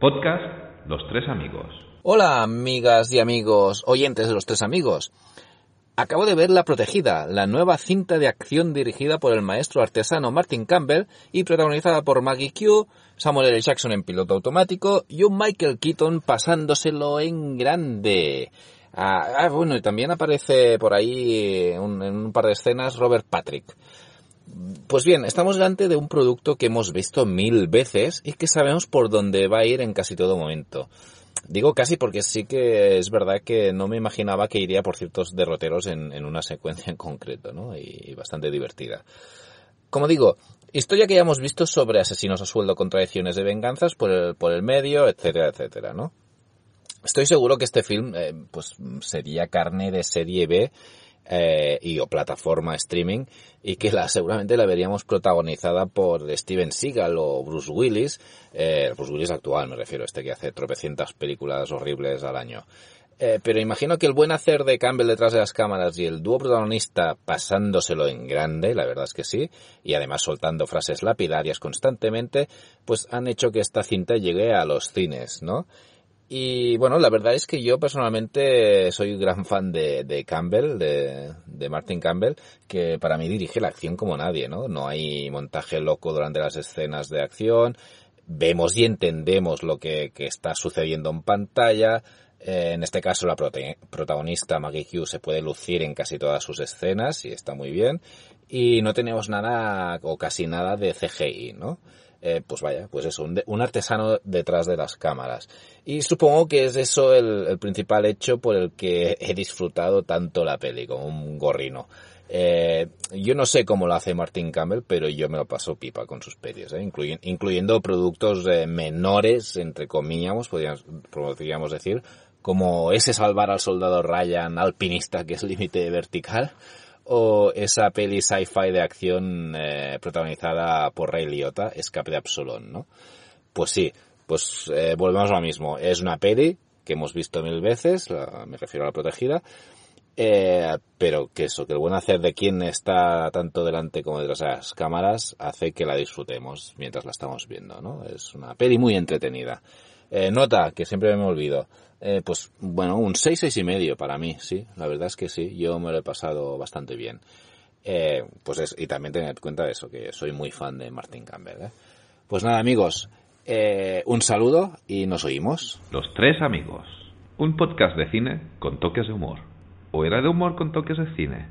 Podcast Los Tres Amigos. Hola, amigas y amigos, oyentes de Los Tres Amigos. Acabo de ver La Protegida, la nueva cinta de acción dirigida por el maestro artesano Martin Campbell y protagonizada por Maggie Q, Samuel L. Jackson en piloto automático y un Michael Keaton pasándoselo en grande. Ah, ah bueno, y también aparece por ahí en un par de escenas Robert Patrick. Pues bien, estamos delante de un producto que hemos visto mil veces y que sabemos por dónde va a ir en casi todo momento. Digo casi porque sí que es verdad que no me imaginaba que iría por ciertos derroteros en, una secuencia en concreto, ¿no? Y, bastante divertida. Como digo, historia que ya hemos visto sobre asesinos a sueldo con tradiciones de venganzas por el, por el medio, etcétera, etcétera, ¿no? Estoy seguro que este film, eh, pues, sería carne de serie B eh, y o plataforma streaming y que la seguramente la veríamos protagonizada por Steven Seagal o Bruce Willis, eh, Bruce Willis actual me refiero, este que hace tropecientas películas horribles al año. Eh, pero imagino que el buen hacer de Campbell detrás de las cámaras y el dúo protagonista pasándoselo en grande, la verdad es que sí, y además soltando frases lapidarias constantemente, pues han hecho que esta cinta llegue a los cines, ¿no? Y bueno, la verdad es que yo personalmente soy gran fan de, Campbell, de, de, Martin Campbell, que para mí dirige la acción como nadie, ¿no? No hay montaje loco durante las escenas de acción, vemos y entendemos lo que, está sucediendo en pantalla, eh, en este caso la protagonista Maggie Hughes se puede lucir en casi todas sus escenas y está muy bien, y no tenemos nada o casi nada de CGI, ¿no? Eh, pues vaya, pues eso, un, artesano detrás de las cámaras. Y supongo que es eso el, principal hecho por el que he disfrutado tanto la peli, como un gorrino. Eh, yo no sé cómo lo hace Martin Campbell, pero yo me lo paso pipa con sus pelis, ¿eh? incluyendo productos menores, entre comillas, podríamos decir, como ese salvar al soldado Ryan alpinista que es límite vertical, o esa peli sci-fi de acción eh, protagonizada por Ray Liotta, Escape de Absalón, ¿no? Pues sí, pues eh, volvemos a lo mismo. Es una peli que hemos visto mil veces, me refiero a la protegida, eh, pero que eso, que el buen hacer de quien está tanto delante como detrás de las cámaras hace que la disfrutemos mientras la estamos viendo, ¿no? Es una peli muy entretenida. Eh, nota, que siempre me olvido. Eh, pues bueno, un 6, 6 y medio para mí, sí. La verdad es que sí, yo me lo he pasado bastante bien. Eh, pues es, y también tened cuenta de eso, que soy muy fan de Martin Campbell. ¿eh? Pues nada, amigos, eh, un saludo y nos oímos. Los tres amigos. Un podcast de cine con toques de humor. ¿O era de humor con toques de cine?